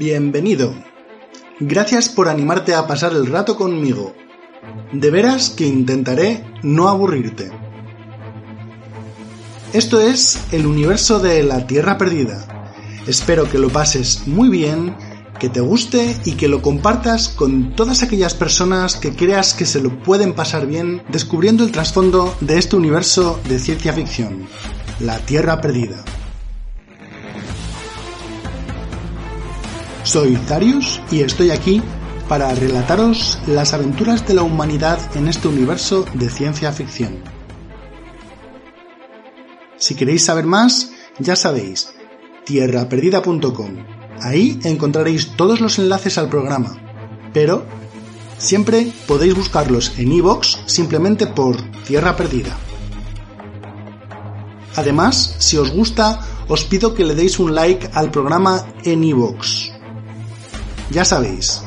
Bienvenido. Gracias por animarte a pasar el rato conmigo. De veras que intentaré no aburrirte. Esto es el universo de la Tierra Perdida. Espero que lo pases muy bien, que te guste y que lo compartas con todas aquellas personas que creas que se lo pueden pasar bien descubriendo el trasfondo de este universo de ciencia ficción, la Tierra Perdida. Soy Darius y estoy aquí para relataros las aventuras de la humanidad en este universo de ciencia ficción. Si queréis saber más, ya sabéis, tierraperdida.com. Ahí encontraréis todos los enlaces al programa, pero siempre podéis buscarlos en iVoox simplemente por Tierra Perdida. Además, si os gusta, os pido que le deis un like al programa en iVoox. Ya sabéis,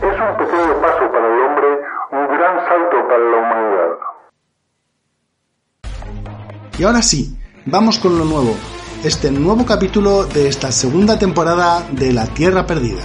Es un pequeño paso para el hombre, un gran salto para la humanidad. Y ahora sí, vamos con lo nuevo, este nuevo capítulo de esta segunda temporada de La Tierra Perdida.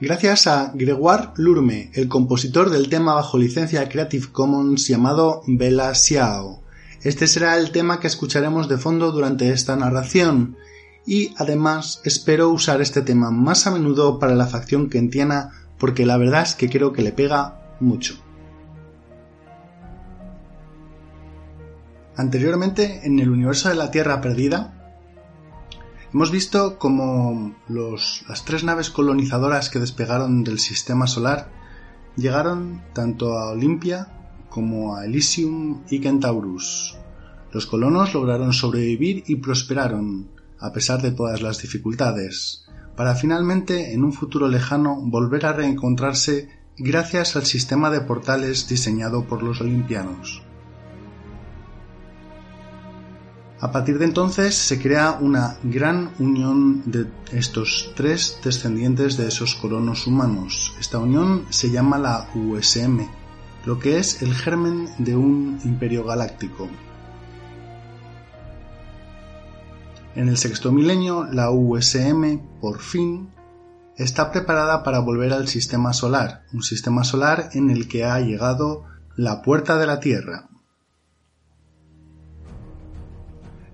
Gracias a Gregoire Lurme, el compositor del tema bajo licencia Creative Commons llamado Bella Xiao. Este será el tema que escucharemos de fondo durante esta narración, y además espero usar este tema más a menudo para la facción kentiana porque la verdad es que creo que le pega mucho. Anteriormente, en el universo de la Tierra Perdida, hemos visto los, las tres naves colonizadoras que despegaron del sistema solar llegaron tanto a Olimpia como a Elysium y Centaurus. Los colonos lograron sobrevivir y prosperaron, a pesar de todas las dificultades, para finalmente en un futuro lejano volver a reencontrarse gracias al sistema de portales diseñado por los olimpianos. A partir de entonces se crea una gran unión de estos tres descendientes de esos colonos humanos. Esta unión se llama la USM, lo que es el germen de un imperio galáctico. En el sexto milenio, la USM, por fin, está preparada para volver al sistema solar, un sistema solar en el que ha llegado la puerta de la Tierra.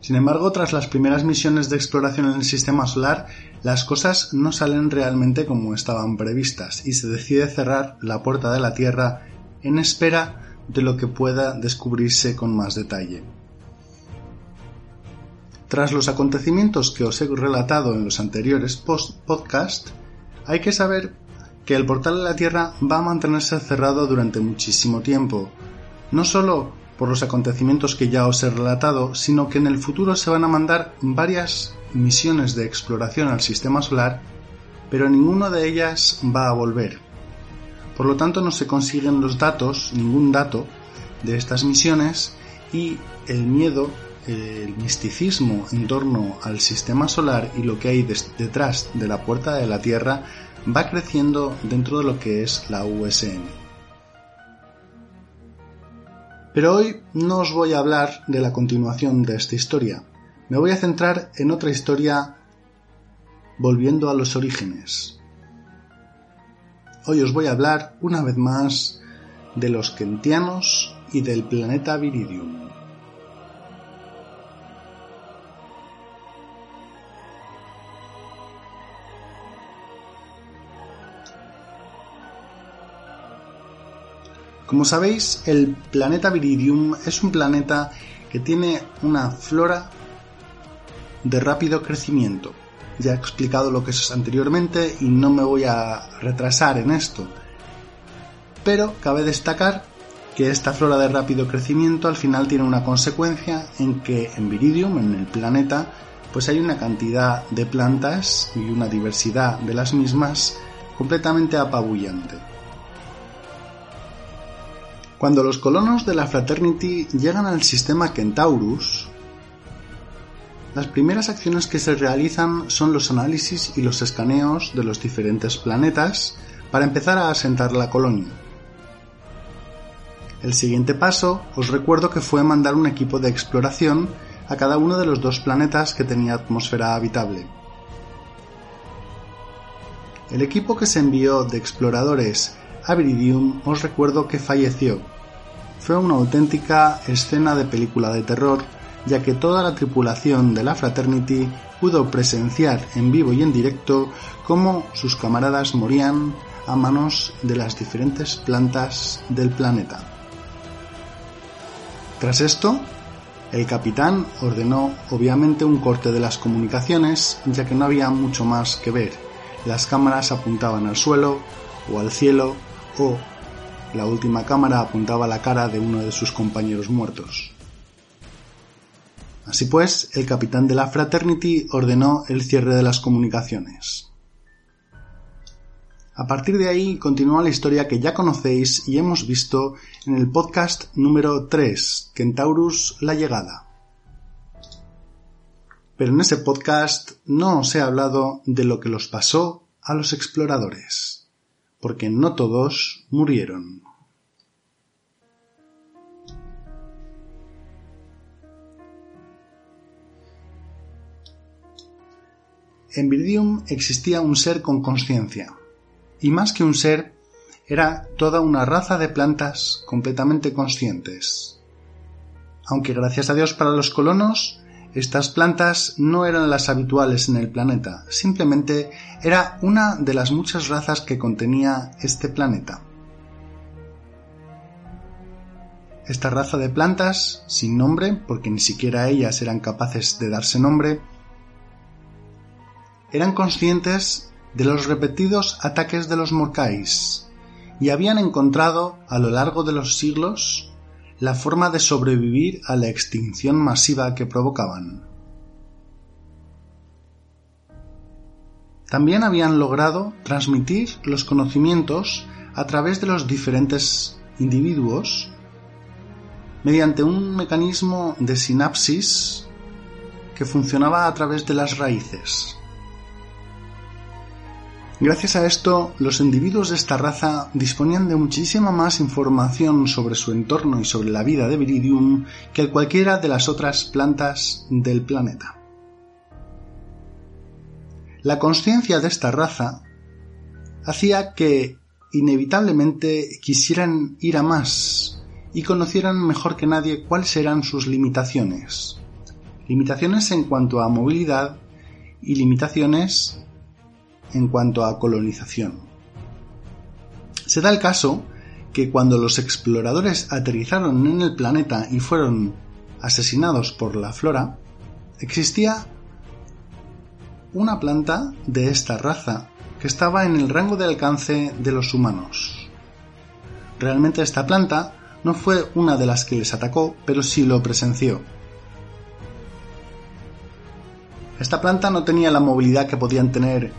Sin embargo, tras las primeras misiones de exploración en el sistema solar, las cosas no salen realmente como estaban previstas y se decide cerrar la puerta de la Tierra en espera de lo que pueda descubrirse con más detalle. Tras los acontecimientos que os he relatado en los anteriores post podcast, hay que saber que el portal de la Tierra va a mantenerse cerrado durante muchísimo tiempo, no solo por los acontecimientos que ya os he relatado, sino que en el futuro se van a mandar varias misiones de exploración al sistema solar, pero ninguna de ellas va a volver. Por lo tanto, no se consiguen los datos, ningún dato de estas misiones y el miedo, el misticismo en torno al sistema solar y lo que hay detrás de la puerta de la Tierra va creciendo dentro de lo que es la USM. Pero hoy no os voy a hablar de la continuación de esta historia. Me voy a centrar en otra historia volviendo a los orígenes. Hoy os voy a hablar una vez más de los kentianos y del planeta Viridium. Como sabéis, el planeta Viridium es un planeta que tiene una flora de rápido crecimiento. Ya he explicado lo que es anteriormente y no me voy a retrasar en esto. Pero cabe destacar que esta flora de rápido crecimiento al final tiene una consecuencia en que en Viridium, en el planeta, pues hay una cantidad de plantas y una diversidad de las mismas completamente apabullante. Cuando los colonos de la Fraternity llegan al sistema Kentaurus, las primeras acciones que se realizan son los análisis y los escaneos de los diferentes planetas para empezar a asentar la colonia. El siguiente paso os recuerdo que fue mandar un equipo de exploración a cada uno de los dos planetas que tenía atmósfera habitable. El equipo que se envió de exploradores a Viridium os recuerdo que falleció. Fue una auténtica escena de película de terror, ya que toda la tripulación de la Fraternity pudo presenciar en vivo y en directo cómo sus camaradas morían a manos de las diferentes plantas del planeta. Tras esto, el capitán ordenó obviamente un corte de las comunicaciones, ya que no había mucho más que ver. Las cámaras apuntaban al suelo o al cielo o la última cámara apuntaba la cara de uno de sus compañeros muertos. Así pues, el capitán de la Fraternity ordenó el cierre de las comunicaciones. A partir de ahí continúa la historia que ya conocéis y hemos visto en el podcast número 3, Kentaurus La Llegada. Pero en ese podcast no os he hablado de lo que los pasó a los exploradores, porque no todos murieron. En Viridium existía un ser con conciencia, y más que un ser, era toda una raza de plantas completamente conscientes. Aunque gracias a Dios para los colonos, estas plantas no eran las habituales en el planeta, simplemente era una de las muchas razas que contenía este planeta. Esta raza de plantas, sin nombre, porque ni siquiera ellas eran capaces de darse nombre, eran conscientes de los repetidos ataques de los Morkais y habían encontrado a lo largo de los siglos la forma de sobrevivir a la extinción masiva que provocaban. También habían logrado transmitir los conocimientos a través de los diferentes individuos mediante un mecanismo de sinapsis que funcionaba a través de las raíces. Gracias a esto, los individuos de esta raza disponían de muchísima más información sobre su entorno y sobre la vida de Viridium que cualquiera de las otras plantas del planeta. La conciencia de esta raza hacía que inevitablemente quisieran ir a más y conocieran mejor que nadie cuáles eran sus limitaciones. Limitaciones en cuanto a movilidad y limitaciones en cuanto a colonización. Se da el caso que cuando los exploradores aterrizaron en el planeta y fueron asesinados por la flora, existía una planta de esta raza que estaba en el rango de alcance de los humanos. Realmente esta planta no fue una de las que les atacó, pero sí lo presenció. Esta planta no tenía la movilidad que podían tener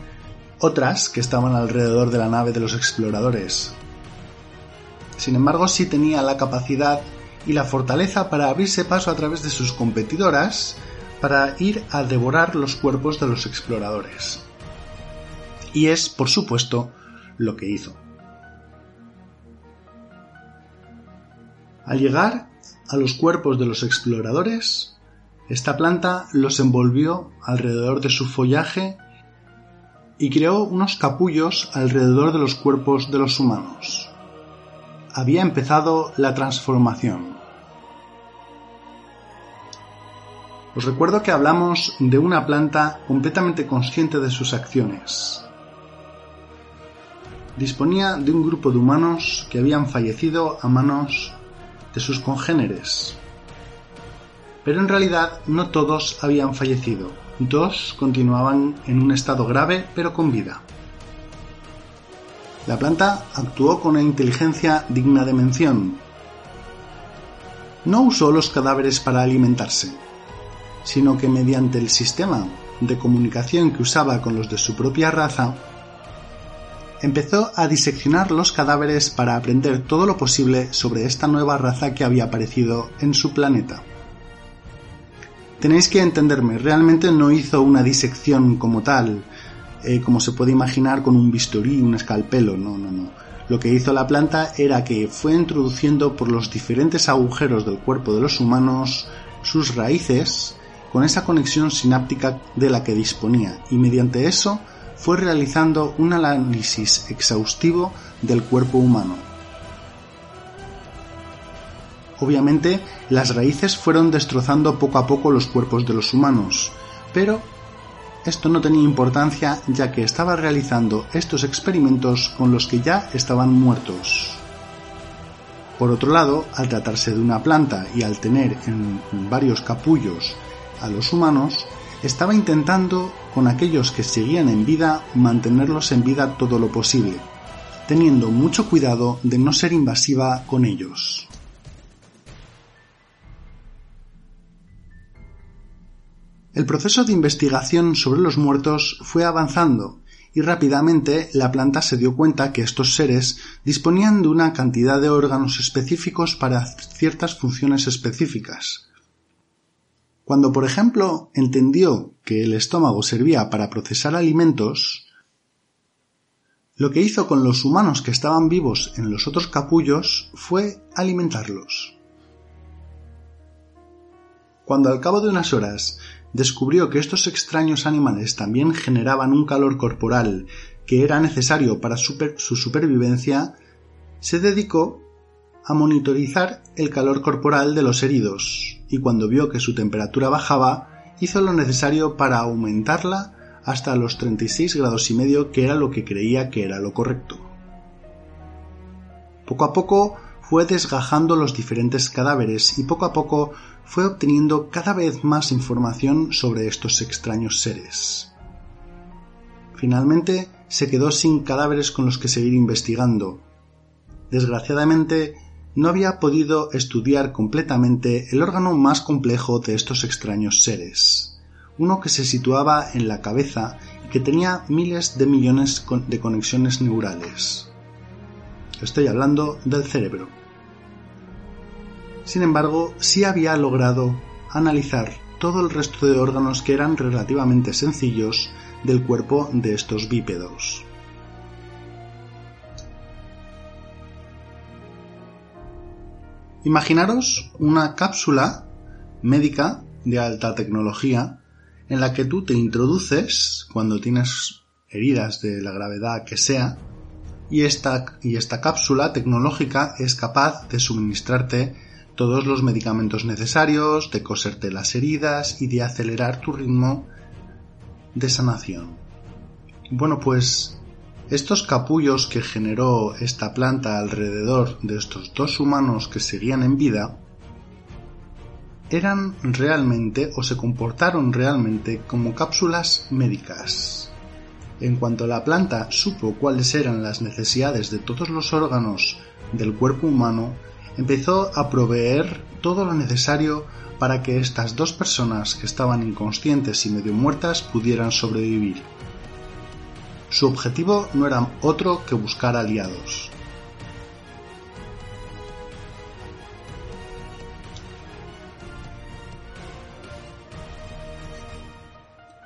otras que estaban alrededor de la nave de los exploradores. Sin embargo, sí tenía la capacidad y la fortaleza para abrirse paso a través de sus competidoras para ir a devorar los cuerpos de los exploradores. Y es, por supuesto, lo que hizo. Al llegar a los cuerpos de los exploradores, esta planta los envolvió alrededor de su follaje y creó unos capullos alrededor de los cuerpos de los humanos. Había empezado la transformación. Os recuerdo que hablamos de una planta completamente consciente de sus acciones. disponía de un grupo de humanos que habían fallecido a manos de sus congéneres. Pero en realidad no todos habían fallecido, dos continuaban en un estado grave pero con vida. La planta actuó con una inteligencia digna de mención. No usó los cadáveres para alimentarse, sino que mediante el sistema de comunicación que usaba con los de su propia raza, empezó a diseccionar los cadáveres para aprender todo lo posible sobre esta nueva raza que había aparecido en su planeta. Tenéis que entenderme, realmente no hizo una disección como tal, eh, como se puede imaginar con un bisturí, un escalpelo, no, no, no. Lo que hizo la planta era que fue introduciendo por los diferentes agujeros del cuerpo de los humanos sus raíces con esa conexión sináptica de la que disponía y mediante eso fue realizando un análisis exhaustivo del cuerpo humano. Obviamente, las raíces fueron destrozando poco a poco los cuerpos de los humanos, pero esto no tenía importancia ya que estaba realizando estos experimentos con los que ya estaban muertos. Por otro lado, al tratarse de una planta y al tener en varios capullos a los humanos, estaba intentando, con aquellos que seguían en vida, mantenerlos en vida todo lo posible, teniendo mucho cuidado de no ser invasiva con ellos. El proceso de investigación sobre los muertos fue avanzando y rápidamente la planta se dio cuenta que estos seres disponían de una cantidad de órganos específicos para ciertas funciones específicas. Cuando, por ejemplo, entendió que el estómago servía para procesar alimentos, lo que hizo con los humanos que estaban vivos en los otros capullos fue alimentarlos. Cuando al cabo de unas horas descubrió que estos extraños animales también generaban un calor corporal que era necesario para su supervivencia, se dedicó a monitorizar el calor corporal de los heridos y cuando vio que su temperatura bajaba, hizo lo necesario para aumentarla hasta los 36 grados y medio que era lo que creía que era lo correcto. Poco a poco fue desgajando los diferentes cadáveres y poco a poco fue obteniendo cada vez más información sobre estos extraños seres. Finalmente se quedó sin cadáveres con los que seguir investigando. Desgraciadamente no había podido estudiar completamente el órgano más complejo de estos extraños seres, uno que se situaba en la cabeza y que tenía miles de millones de conexiones neurales. Estoy hablando del cerebro. Sin embargo, sí había logrado analizar todo el resto de órganos que eran relativamente sencillos del cuerpo de estos bípedos. Imaginaros una cápsula médica de alta tecnología en la que tú te introduces cuando tienes heridas de la gravedad que sea y esta, y esta cápsula tecnológica es capaz de suministrarte todos los medicamentos necesarios, de coserte las heridas y de acelerar tu ritmo de sanación. Bueno, pues estos capullos que generó esta planta alrededor de estos dos humanos que seguían en vida eran realmente o se comportaron realmente como cápsulas médicas. En cuanto la planta supo cuáles eran las necesidades de todos los órganos del cuerpo humano, empezó a proveer todo lo necesario para que estas dos personas que estaban inconscientes y medio muertas pudieran sobrevivir. Su objetivo no era otro que buscar aliados.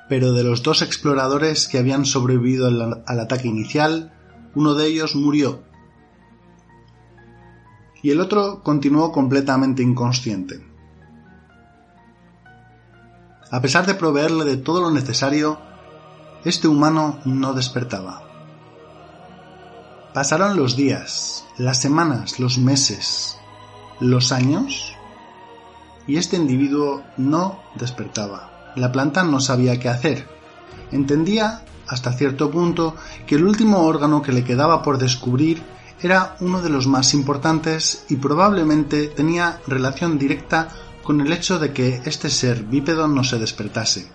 Pero de los dos exploradores que habían sobrevivido al, ataque inicial, uno de ellos murió y el otro continuó completamente inconsciente. A pesar de proveerle de todo lo necesario, este humano no despertaba. Pasaron los días, las semanas, los meses, los años, y este individuo no despertaba. La planta no sabía qué hacer. Entendía hasta cierto punto que el último órgano que le quedaba por descubrir era uno de los más importantes y probablemente tenía relación directa con el hecho de que este ser bípedo no se despertase.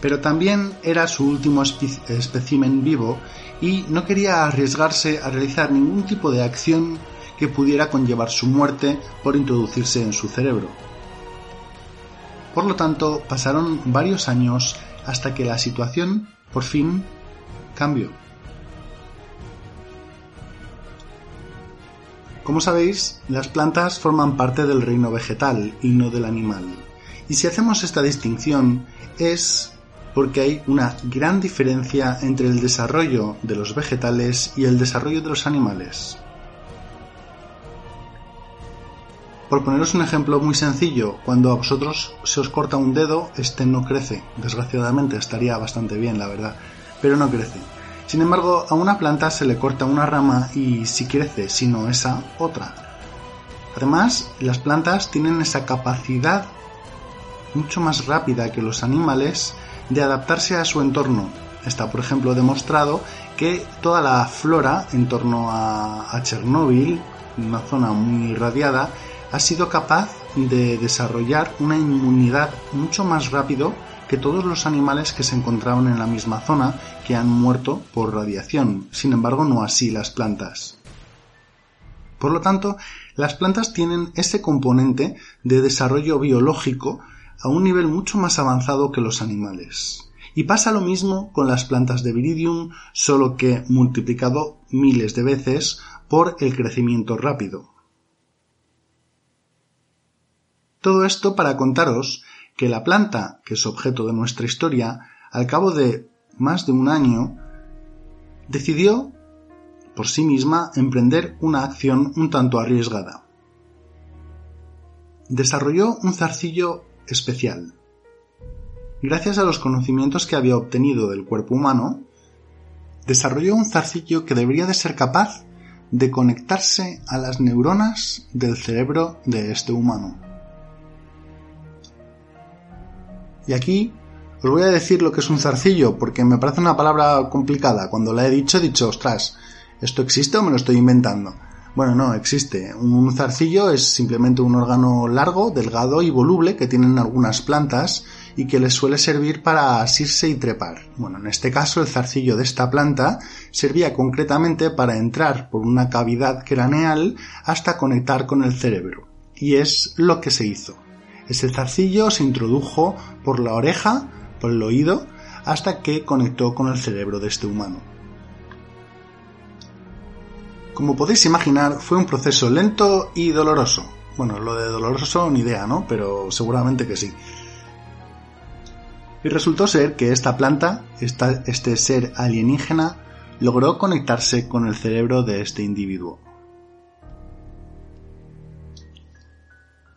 Pero también era su último espécimen vivo y no quería arriesgarse a realizar ningún tipo de acción que pudiera conllevar su muerte por introducirse en su cerebro. Por lo tanto, pasaron varios años hasta que la situación, por fin, cambió. Como sabéis, las plantas forman parte del reino vegetal y no del animal. Y si hacemos esta distinción es porque hay una gran diferencia entre el desarrollo de los vegetales y el desarrollo de los animales. Por poneros un ejemplo muy sencillo, cuando a vosotros se os corta un dedo, este no crece. Desgraciadamente estaría bastante bien, la verdad, pero no crece. Sin embargo, a una planta se le corta una rama y si crece, sino esa, otra. Además, las plantas tienen esa capacidad mucho más rápida que los animales de adaptarse a su entorno. Está, por ejemplo, demostrado que toda la flora en torno a, a Chernóbil, una zona muy irradiada, ha sido capaz de desarrollar una inmunidad mucho más rápido todos los animales que se encontraban en la misma zona que han muerto por radiación, sin embargo no así las plantas. Por lo tanto, las plantas tienen ese componente de desarrollo biológico a un nivel mucho más avanzado que los animales. Y pasa lo mismo con las plantas de viridium, solo que multiplicado miles de veces por el crecimiento rápido. Todo esto para contaros que la planta, que es objeto de nuestra historia, al cabo de más de un año, decidió por sí misma emprender una acción un tanto arriesgada. Desarrolló un zarcillo especial. Gracias a los conocimientos que había obtenido del cuerpo humano, desarrolló un zarcillo que debería de ser capaz de conectarse a las neuronas del cerebro de este humano. Y aquí os voy a decir lo que es un zarcillo, porque me parece una palabra complicada. Cuando la he dicho, he dicho, ostras, ¿esto existe o me lo estoy inventando? Bueno, no, existe. Un zarcillo es simplemente un órgano largo, delgado y voluble que tienen algunas plantas y que les suele servir para asirse y trepar. Bueno, en este caso el zarcillo de esta planta servía concretamente para entrar por una cavidad craneal hasta conectar con el cerebro. Y es lo que se hizo. Ese zarcillo se introdujo por la oreja, por el oído, hasta que conectó con el cerebro de este humano. Como podéis imaginar, fue un proceso lento y doloroso. Bueno, lo de doloroso ni idea, ¿no? Pero seguramente que sí. Y resultó ser que esta planta, este ser alienígena, logró conectarse con el cerebro de este individuo.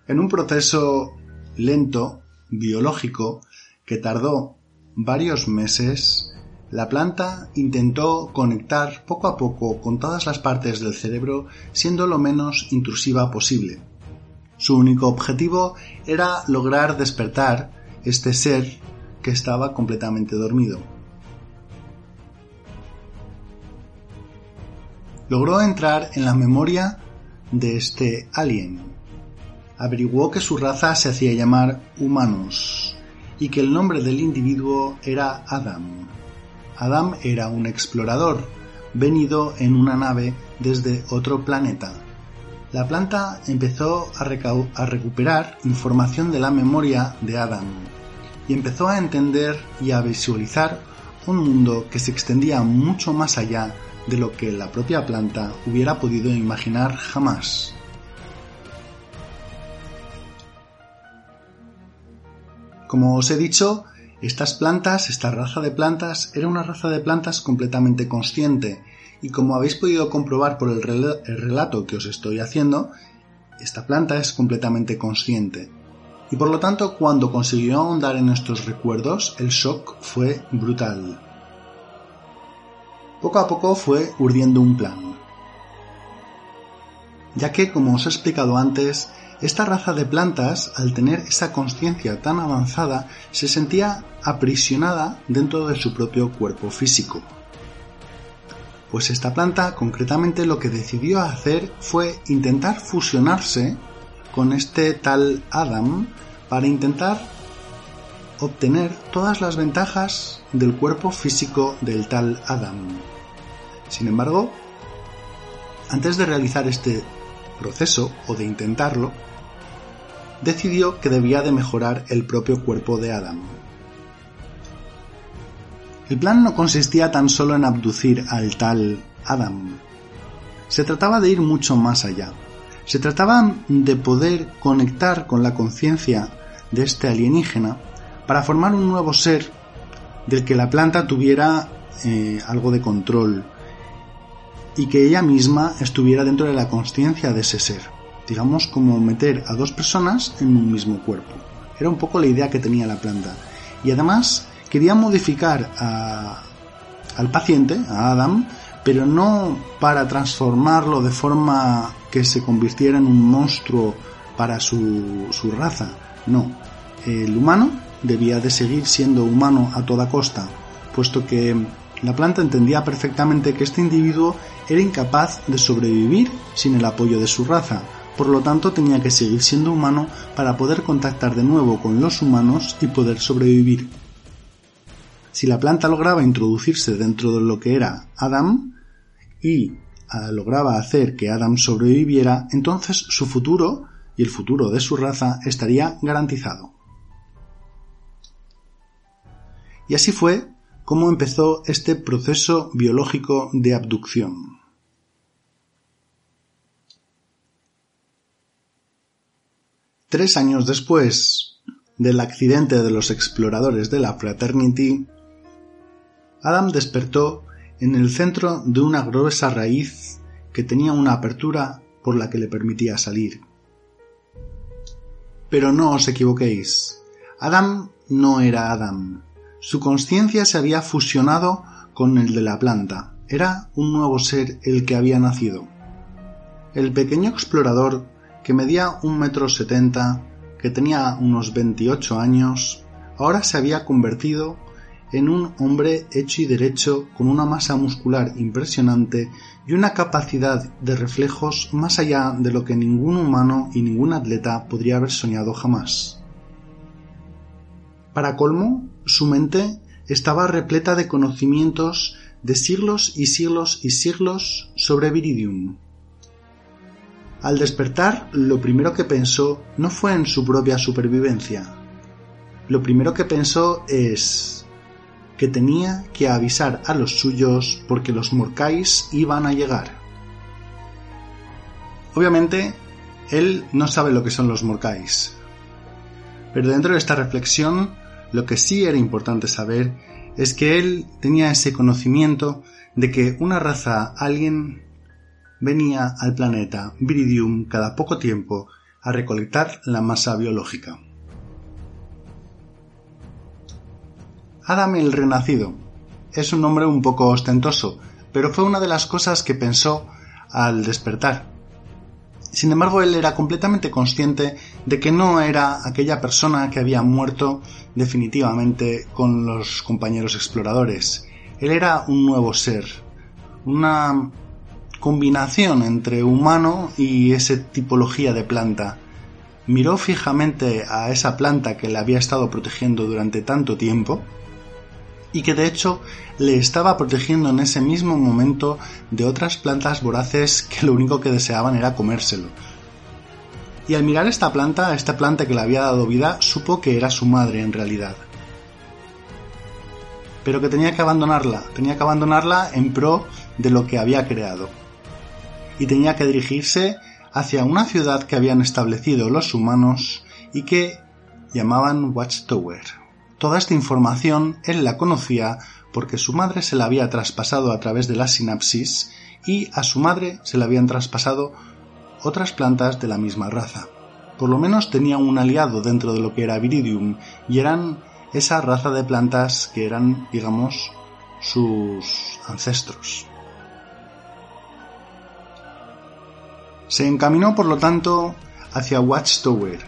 En un proceso lento, biológico, que tardó varios meses, la planta intentó conectar poco a poco con todas las partes del cerebro siendo lo menos intrusiva posible. Su único objetivo era lograr despertar este ser que estaba completamente dormido. Logró entrar en la memoria de este alien, averiguó que su raza se hacía llamar humanos y que el nombre del individuo era Adam. Adam era un explorador, venido en una nave desde otro planeta. La planta empezó a, a, recuperar información de la memoria de Adam y empezó a entender y a visualizar un mundo que se extendía mucho más allá de lo que la propia planta hubiera podido imaginar jamás. Como os he dicho, estas plantas, esta raza de plantas, era una raza de plantas completamente consciente y como habéis podido comprobar por el, relato que os estoy haciendo, esta planta es completamente consciente. Y por lo tanto, cuando consiguió ahondar en estos recuerdos, el shock fue brutal. Poco a poco fue urdiendo un plan. ya que, como os he explicado antes, esta raza de plantas, al tener esa conciencia tan avanzada, se sentía aprisionada dentro de su propio cuerpo físico. Pues esta planta concretamente lo que decidió hacer fue intentar fusionarse con este tal Adam para intentar obtener todas las ventajas del cuerpo físico del tal Adam. Sin embargo, antes de realizar este proceso o de intentarlo, decidió que debía de mejorar el propio cuerpo de Adam. El plan no consistía tan solo en abducir al tal Adam. Se trataba de ir mucho más allá. Se trataba de poder conectar con la conciencia de este alienígena para formar un nuevo ser del que la planta tuviera eh, algo de control y que ella misma estuviera dentro de la conciencia de ese ser. Digamos como meter a dos personas en un mismo cuerpo. Era un poco la idea que tenía la planta. Y además quería modificar al paciente, a Adam, pero no para transformarlo de forma que se convirtiera en un monstruo para su, su raza. No. El humano debía de seguir siendo humano a toda costa, puesto que la planta entendía perfectamente que este individuo era incapaz de sobrevivir sin el apoyo de su raza, por lo tanto tenía que seguir siendo humano para poder contactar de nuevo con los humanos y poder sobrevivir. Si la planta lograba introducirse dentro de lo que era Adam y ah, lograba hacer que Adam sobreviviera, entonces su futuro y el futuro de su raza estaría garantizado. Y así fue como empezó este proceso biológico de abducción. Tres años después del accidente de los exploradores de la Fraternity, Adam despertó en el centro de una gruesa raíz que tenía una apertura por la que le permitía salir. Pero no os equivoquéis, Adam no era Adam. Su conciencia se había fusionado con el de la planta. Era un nuevo ser el que había nacido. El pequeño explorador, que medía un metro setenta, que tenía unos veintiocho años, ahora se había convertido en un hombre hecho y derecho con una masa muscular impresionante y una capacidad de reflejos más allá de lo que ningún humano y ningún atleta podría haber soñado jamás. Para colmo, su mente estaba repleta de conocimientos de siglos y siglos y siglos sobre Viridium. Al despertar, lo primero que pensó no fue en su propia supervivencia. Lo primero que pensó es que tenía que avisar a los suyos porque los Morcais iban a llegar. Obviamente, él no sabe lo que son los Morcais. Pero dentro de esta reflexión lo que sí era importante saber es que él tenía ese conocimiento de que una raza alien venía al planeta Viridium cada poco tiempo a recolectar la masa biológica. Adam el Renacido es un nombre un poco ostentoso, pero fue una de las cosas que pensó al despertar. Sin embargo, él era completamente consciente de que no era aquella persona que había muerto definitivamente con los compañeros exploradores. Él era un nuevo ser, una combinación entre humano y esa tipología de planta. Miró fijamente a esa planta que le había estado protegiendo durante tanto tiempo y que de hecho le estaba protegiendo en ese mismo momento de otras plantas voraces que lo único que deseaban era comérselo. Y al mirar esta planta, esta planta que le había dado vida, supo que era su madre en realidad. Pero que tenía que abandonarla, tenía que abandonarla en pro de lo que había creado. Y tenía que dirigirse hacia una ciudad que habían establecido los humanos y que llamaban Watchtower. Toda esta información él la conocía porque su madre se la había traspasado a través de la sinapsis y a su madre se la habían traspasado otras plantas de la misma raza. Por lo menos tenía un aliado dentro de lo que era Viridium y eran esa raza de plantas que eran, digamos, sus ancestros. Se encaminó, por lo tanto, hacia Watchtower.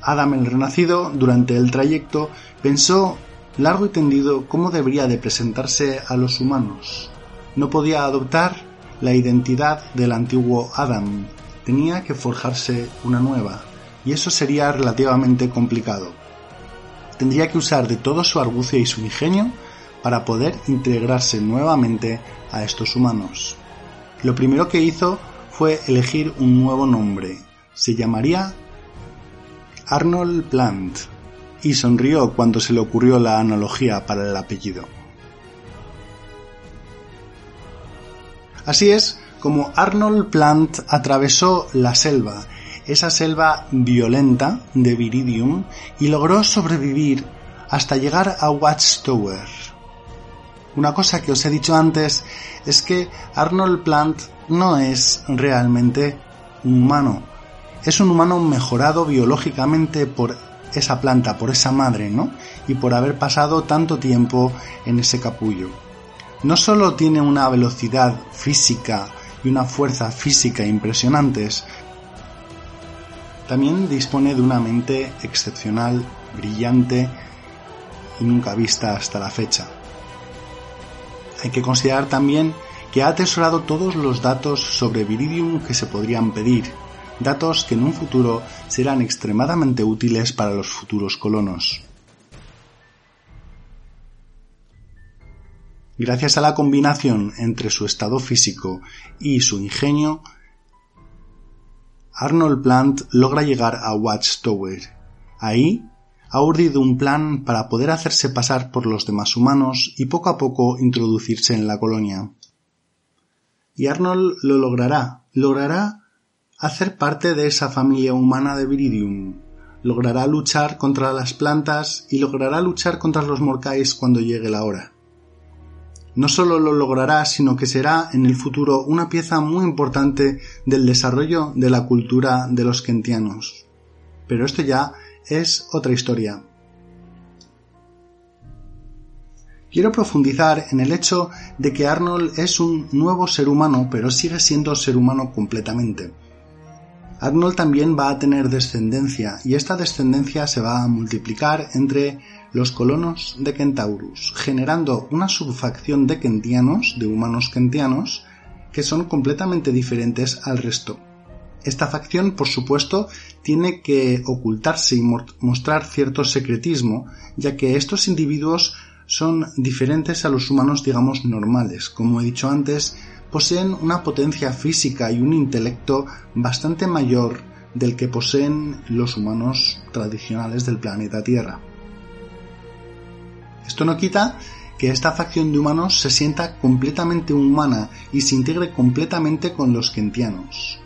Adam el Renacido, durante el trayecto, pensó largo y tendido cómo debería de presentarse a los humanos. No podía adoptar la identidad del antiguo Adam, tenía que forjarse una nueva, y eso sería relativamente complicado. Tendría que usar de todo su argucia y su ingenio para poder integrarse nuevamente a estos humanos. Lo primero que hizo fue elegir un nuevo nombre. Se llamaría Arnold Plant y sonrió cuando se le ocurrió la analogía para el apellido. Así es como Arnold Plant atravesó la selva, esa selva violenta de Viridium, y logró sobrevivir hasta llegar a Watchtower. Una cosa que os he dicho antes es que Arnold Plant no es realmente un humano. Es un humano mejorado biológicamente por esa planta, por esa madre, ¿no? Y por haber pasado tanto tiempo en ese capullo. No solo tiene una velocidad física y una fuerza física impresionantes, también dispone de una mente excepcional, brillante y nunca vista hasta la fecha. Hay que considerar también que ha atesorado todos los datos sobre Viridium que se podrían pedir, datos que en un futuro serán extremadamente útiles para los futuros colonos. Gracias a la combinación entre su estado físico y su ingenio, Arnold Plant logra llegar a Watchtower. Ahí ha urdido un plan para poder hacerse pasar por los demás humanos y poco a poco introducirse en la colonia. Y Arnold lo logrará, logrará hacer parte de esa familia humana de Viridium, logrará luchar contra las plantas y logrará luchar contra los Morkais cuando llegue la hora. No solo lo logrará, sino que será en el futuro una pieza muy importante del desarrollo de la cultura de los kentianos. Pero esto ya es otra historia. Quiero profundizar en el hecho de que Arnold es un nuevo ser humano, pero sigue siendo ser humano completamente. Arnold también va a tener descendencia y esta descendencia se va a multiplicar entre los colonos de Kentaurus, generando una subfacción de kentianos, de humanos kentianos, que son completamente diferentes al resto. Esta facción, por supuesto, tiene que ocultarse y mostrar cierto secretismo, ya que estos individuos son diferentes a los humanos, digamos, normales. Como he dicho antes, poseen una potencia física y un intelecto bastante mayor del que poseen los humanos tradicionales del planeta Tierra. Esto no quita que esta facción de humanos se sienta completamente humana y se integre completamente con los kentianos.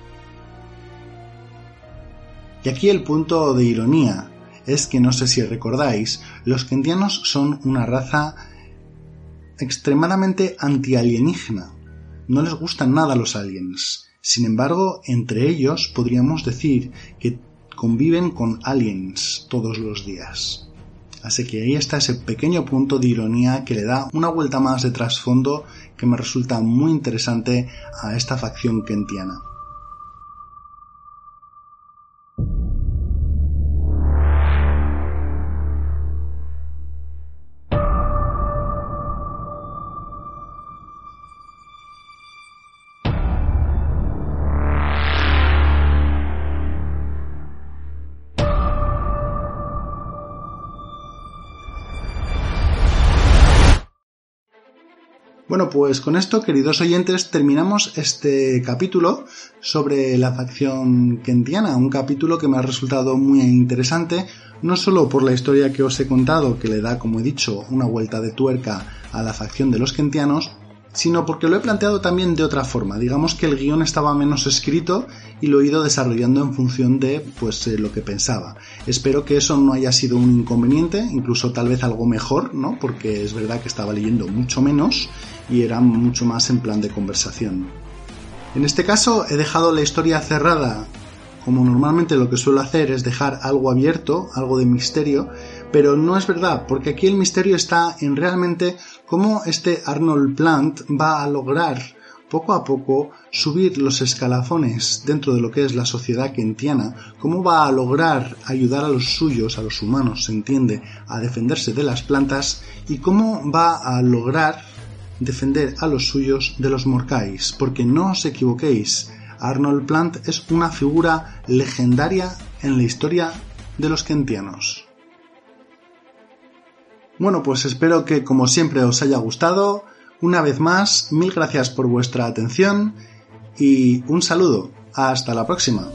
Y aquí el punto de ironía es que no sé si recordáis, los kentianos son una raza extremadamente anti-alienígena. No les gustan nada los aliens. Sin embargo, entre ellos podríamos decir que conviven con aliens todos los días. Así que ahí está ese pequeño punto de ironía que le da una vuelta más de trasfondo que me resulta muy interesante a esta facción kentiana. Bueno, pues con esto, queridos oyentes, terminamos este capítulo sobre la facción kentiana, un capítulo que me ha resultado muy interesante, no solo por la historia que os he contado, que le da, como he dicho, una vuelta de tuerca a la facción de los kentianos, sino porque lo he planteado también de otra forma. Digamos que el guion estaba menos escrito y lo he ido desarrollando en función de pues eh, lo que pensaba. Espero que eso no haya sido un inconveniente, incluso tal vez algo mejor, ¿no? Porque es verdad que estaba leyendo mucho menos y era mucho más en plan de conversación. En este caso he dejado la historia cerrada, como normalmente lo que suelo hacer es dejar algo abierto, algo de misterio, pero no es verdad, porque aquí el misterio está en realmente cómo este Arnold Plant va a lograr poco a poco subir los escalafones dentro de lo que es la sociedad kentiana, cómo va a lograr ayudar a los suyos, a los humanos, se entiende, a defenderse de las plantas y cómo va a lograr defender a los suyos de los morcais, porque no os equivoquéis, Arnold Plant es una figura legendaria en la historia de los kentianos. Bueno, pues espero que como siempre os haya gustado. Una vez más, mil gracias por vuestra atención y un saludo. Hasta la próxima.